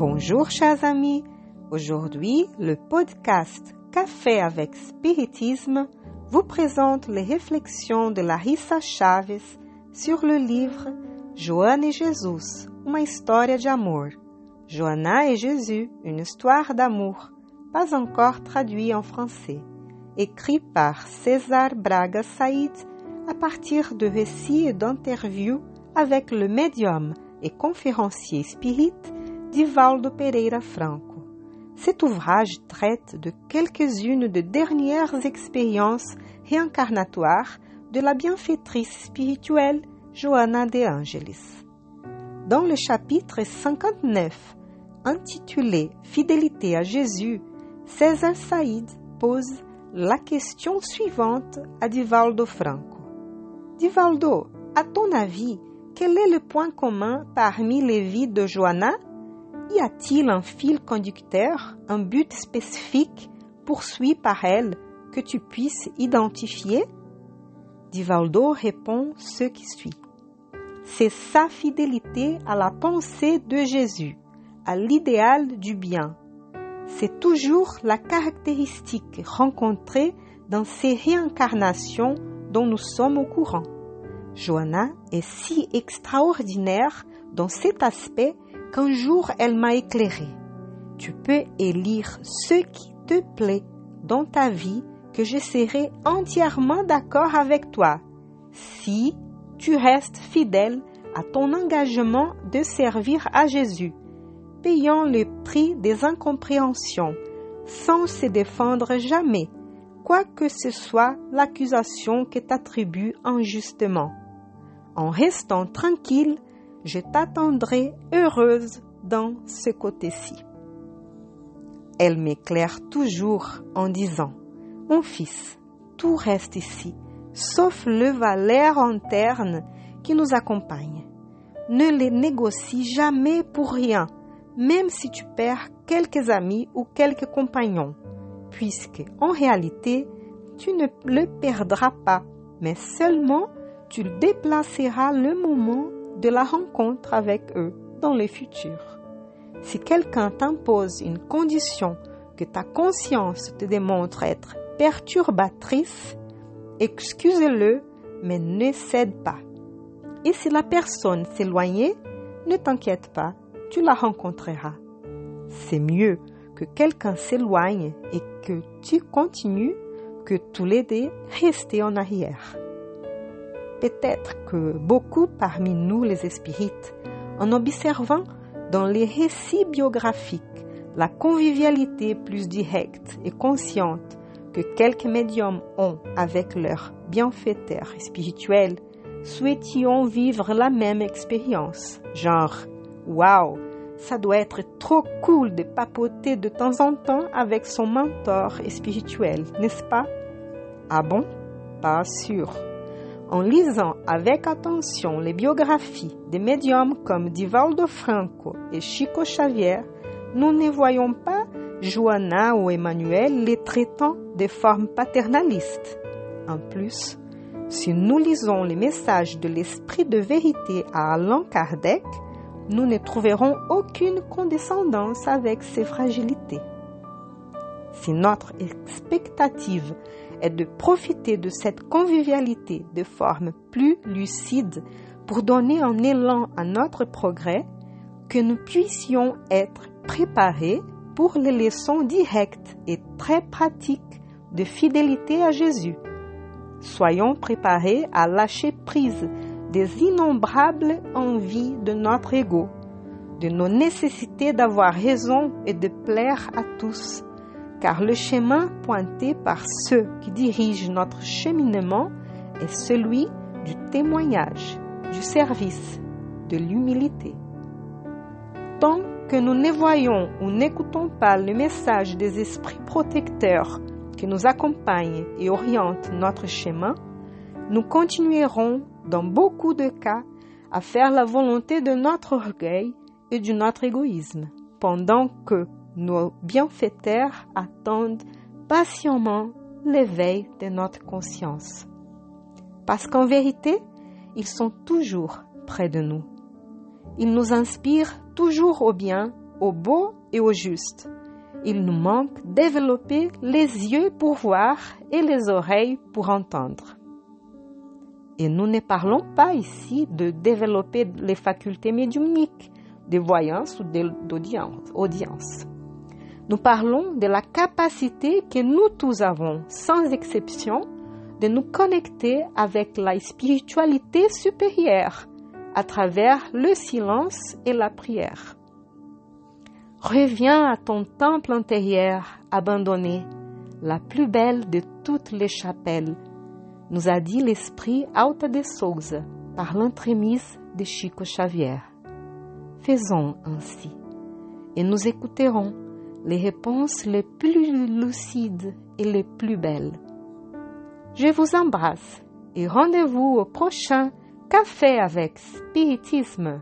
Bonjour chers amis, aujourd'hui le podcast Café avec Spiritisme vous présente les réflexions de Larissa Chaves sur le livre Joana e Jesus, uma história de amor. Joana et Jésus, une histoire d'amour, pas encore traduit en français, écrit par César Braga Said à partir de récits et d'interviews avec le médium et conférencier spirit Divaldo Pereira Franco. Cet ouvrage traite de quelques-unes des dernières expériences réincarnatoires de la bienfaitrice spirituelle Johanna de Angelis. Dans le chapitre 59, intitulé Fidélité à Jésus, César Saïd pose la question suivante à Divaldo Franco. Divaldo, à ton avis, quel est le point commun parmi les vies de Johanna y a-t-il un fil conducteur, un but spécifique poursuivi par elle que tu puisses identifier? Divaldo répond ce qui suit. C'est sa fidélité à la pensée de Jésus, à l'idéal du bien. C'est toujours la caractéristique rencontrée dans ces réincarnations dont nous sommes au courant. Johanna est si extraordinaire dans cet aspect qu'un jour elle m'a éclairé. Tu peux élire ce qui te plaît dans ta vie que je serai entièrement d'accord avec toi si tu restes fidèle à ton engagement de servir à Jésus, payant le prix des incompréhensions, sans se défendre jamais, quoi que ce soit l'accusation que t'attribue injustement. En restant tranquille, je t'attendrai heureuse dans ce côté-ci. Elle m'éclaire toujours en disant, Mon fils, tout reste ici, sauf le valeur interne qui nous accompagne. Ne les négocie jamais pour rien, même si tu perds quelques amis ou quelques compagnons, puisque en réalité, tu ne le perdras pas, mais seulement tu déplaceras le moment de la rencontre avec eux dans le futur. Si quelqu'un t'impose une condition que ta conscience te démontre être perturbatrice, excuse-le, mais ne cède pas. Et si la personne s'éloignait, ne t'inquiète pas, tu la rencontreras. C'est mieux que quelqu'un s'éloigne et que tu continues que tous les deux rester en arrière. Peut-être que beaucoup parmi nous les spirites, en observant dans les récits biographiques la convivialité plus directe et consciente que quelques médiums ont avec leurs bienfaiteurs spirituels, souhaitions vivre la même expérience. Genre, waouh, ça doit être trop cool de papoter de temps en temps avec son mentor spirituel, n'est-ce pas? Ah bon? Pas sûr. En lisant avec attention les biographies des médiums comme Divaldo Franco et Chico Xavier, nous ne voyons pas Joanna ou Emmanuel les traitant de forme paternaliste. En plus, si nous lisons les messages de l'esprit de vérité à Allan Kardec, nous ne trouverons aucune condescendance avec ses fragilités. Si notre expectative est de profiter de cette convivialité de forme plus lucide pour donner un élan à notre progrès, que nous puissions être préparés pour les leçons directes et très pratiques de fidélité à Jésus. Soyons préparés à lâcher prise des innombrables envies de notre ego, de nos nécessités d'avoir raison et de plaire à tous car le chemin pointé par ceux qui dirigent notre cheminement est celui du témoignage, du service, de l'humilité. Tant que nous ne voyons ou n'écoutons pas le message des esprits protecteurs qui nous accompagnent et orientent notre chemin, nous continuerons, dans beaucoup de cas, à faire la volonté de notre orgueil et de notre égoïsme, pendant que nos bienfaiteurs attendent patiemment l'éveil de notre conscience. Parce qu'en vérité, ils sont toujours près de nous. Ils nous inspirent toujours au bien au beau et au juste. Il nous manque développer les yeux pour voir et les oreilles pour entendre. Et nous ne parlons pas ici de développer les facultés médiumniques, de voyance ou d'audience. Nous parlons de la capacité que nous tous avons, sans exception, de nous connecter avec la spiritualité supérieure à travers le silence et la prière. Reviens à ton temple intérieur abandonné, la plus belle de toutes les chapelles, nous a dit l'esprit Alta de Souza par l'entremise de Chico Xavier. Faisons ainsi et nous écouterons les réponses les plus lucides et les plus belles. Je vous embrasse et rendez-vous au prochain Café avec Spiritisme.